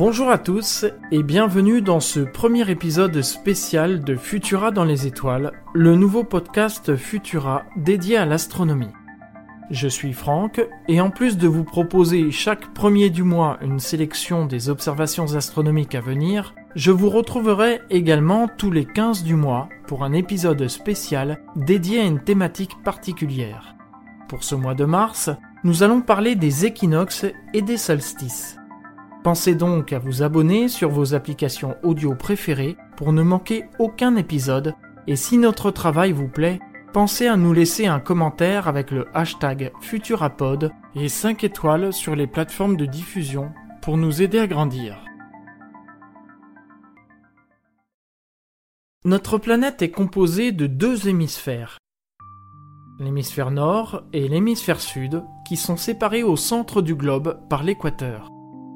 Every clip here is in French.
Bonjour à tous et bienvenue dans ce premier épisode spécial de Futura dans les étoiles, le nouveau podcast Futura dédié à l'astronomie. Je suis Franck et en plus de vous proposer chaque premier du mois une sélection des observations astronomiques à venir, je vous retrouverai également tous les 15 du mois pour un épisode spécial dédié à une thématique particulière. Pour ce mois de mars, nous allons parler des équinoxes et des solstices. Pensez donc à vous abonner sur vos applications audio préférées pour ne manquer aucun épisode et si notre travail vous plaît, pensez à nous laisser un commentaire avec le hashtag Futurapod et 5 étoiles sur les plateformes de diffusion pour nous aider à grandir. Notre planète est composée de deux hémisphères, l'hémisphère nord et l'hémisphère sud, qui sont séparés au centre du globe par l'équateur.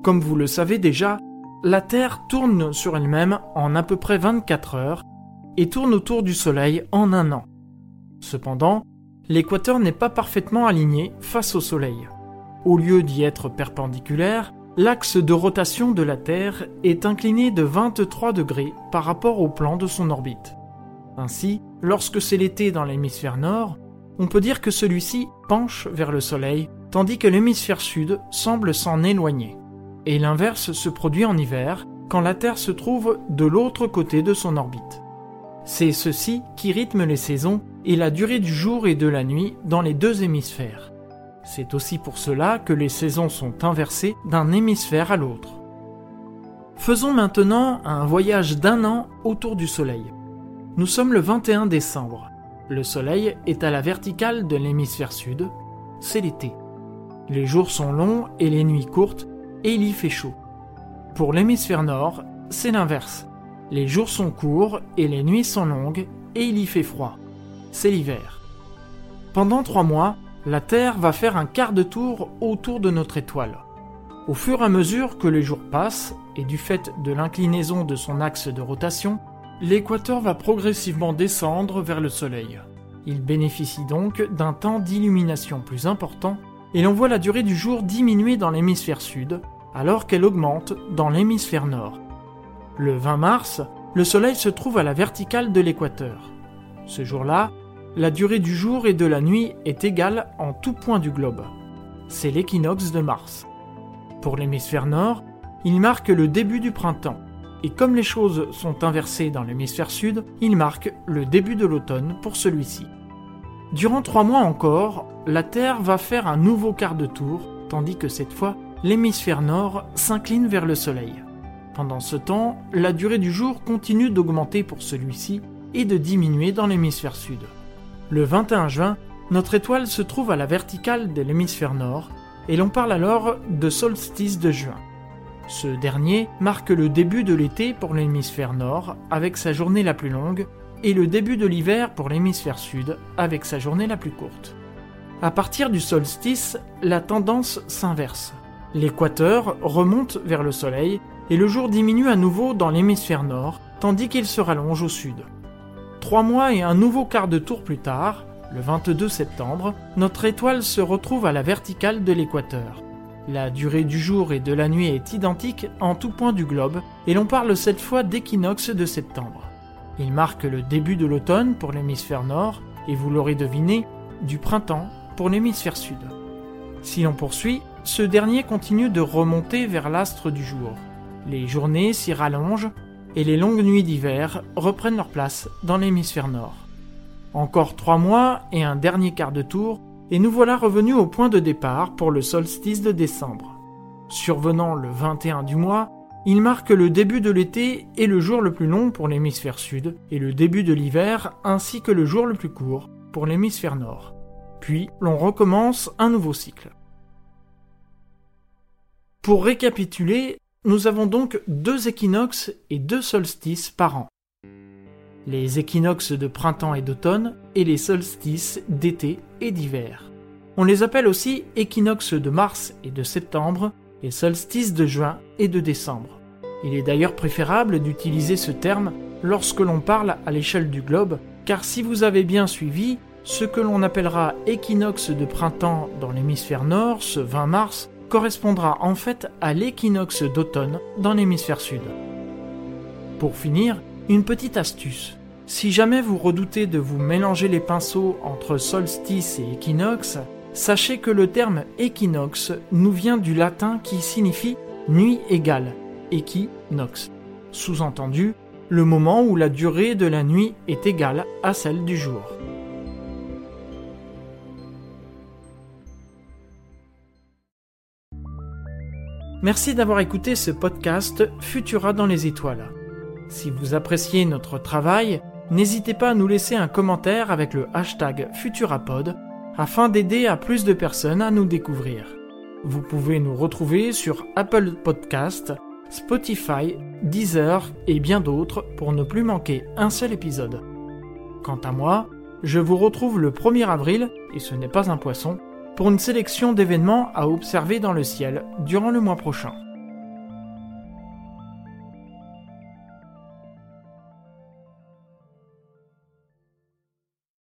Comme vous le savez déjà, la Terre tourne sur elle-même en à peu près 24 heures et tourne autour du Soleil en un an. Cependant, l'équateur n'est pas parfaitement aligné face au Soleil. Au lieu d'y être perpendiculaire, l'axe de rotation de la Terre est incliné de 23 degrés par rapport au plan de son orbite. Ainsi, lorsque c'est l'été dans l'hémisphère nord, on peut dire que celui-ci penche vers le Soleil, tandis que l'hémisphère sud semble s'en éloigner et l'inverse se produit en hiver, quand la Terre se trouve de l'autre côté de son orbite. C'est ceci qui rythme les saisons et la durée du jour et de la nuit dans les deux hémisphères. C'est aussi pour cela que les saisons sont inversées d'un hémisphère à l'autre. Faisons maintenant un voyage d'un an autour du Soleil. Nous sommes le 21 décembre. Le Soleil est à la verticale de l'hémisphère sud. C'est l'été. Les jours sont longs et les nuits courtes, et il y fait chaud. Pour l'hémisphère nord, c'est l'inverse. Les jours sont courts et les nuits sont longues et il y fait froid. C'est l'hiver. Pendant trois mois, la Terre va faire un quart de tour autour de notre étoile. Au fur et à mesure que les jours passent, et du fait de l'inclinaison de son axe de rotation, l'équateur va progressivement descendre vers le Soleil. Il bénéficie donc d'un temps d'illumination plus important, et l'on voit la durée du jour diminuer dans l'hémisphère sud, alors qu'elle augmente dans l'hémisphère nord. Le 20 mars, le Soleil se trouve à la verticale de l'équateur. Ce jour-là, la durée du jour et de la nuit est égale en tout point du globe. C'est l'équinoxe de Mars. Pour l'hémisphère nord, il marque le début du printemps, et comme les choses sont inversées dans l'hémisphère sud, il marque le début de l'automne pour celui-ci. Durant trois mois encore, la Terre va faire un nouveau quart de tour, tandis que cette fois, l'hémisphère nord s'incline vers le Soleil. Pendant ce temps, la durée du jour continue d'augmenter pour celui-ci et de diminuer dans l'hémisphère sud. Le 21 juin, notre étoile se trouve à la verticale de l'hémisphère nord, et l'on parle alors de solstice de juin. Ce dernier marque le début de l'été pour l'hémisphère nord, avec sa journée la plus longue, et le début de l'hiver pour l'hémisphère sud, avec sa journée la plus courte. À partir du solstice, la tendance s'inverse. L'équateur remonte vers le Soleil et le jour diminue à nouveau dans l'hémisphère nord, tandis qu'il se rallonge au sud. Trois mois et un nouveau quart de tour plus tard, le 22 septembre, notre étoile se retrouve à la verticale de l'équateur. La durée du jour et de la nuit est identique en tout point du globe, et l'on parle cette fois d'équinoxe de septembre. Il marque le début de l'automne pour l'hémisphère nord, et vous l'aurez deviné, du printemps pour l'hémisphère sud. Si l'on poursuit, ce dernier continue de remonter vers l'astre du jour. Les journées s'y rallongent et les longues nuits d'hiver reprennent leur place dans l'hémisphère nord. Encore trois mois et un dernier quart de tour, et nous voilà revenus au point de départ pour le solstice de décembre. Survenant le 21 du mois, il marque le début de l'été et le jour le plus long pour l'hémisphère sud, et le début de l'hiver ainsi que le jour le plus court pour l'hémisphère nord. Puis l'on recommence un nouveau cycle. Pour récapituler, nous avons donc deux équinoxes et deux solstices par an. Les équinoxes de printemps et d'automne et les solstices d'été et d'hiver. On les appelle aussi équinoxes de mars et de septembre et solstices de juin et de décembre. Il est d'ailleurs préférable d'utiliser ce terme lorsque l'on parle à l'échelle du globe, car si vous avez bien suivi, ce que l'on appellera équinoxe de printemps dans l'hémisphère nord, ce 20 mars, correspondra en fait à l'équinoxe d'automne dans l'hémisphère sud. Pour finir, une petite astuce. Si jamais vous redoutez de vous mélanger les pinceaux entre solstice et équinoxe, sachez que le terme équinoxe nous vient du latin qui signifie nuit égale, équinoxe. Sous-entendu, le moment où la durée de la nuit est égale à celle du jour. Merci d'avoir écouté ce podcast Futura dans les étoiles. Si vous appréciez notre travail, n'hésitez pas à nous laisser un commentaire avec le hashtag Futurapod afin d'aider à plus de personnes à nous découvrir. Vous pouvez nous retrouver sur Apple Podcast, Spotify, Deezer et bien d'autres pour ne plus manquer un seul épisode. Quant à moi, je vous retrouve le 1er avril, et ce n'est pas un poisson, pour une sélection d'événements à observer dans le ciel durant le mois prochain.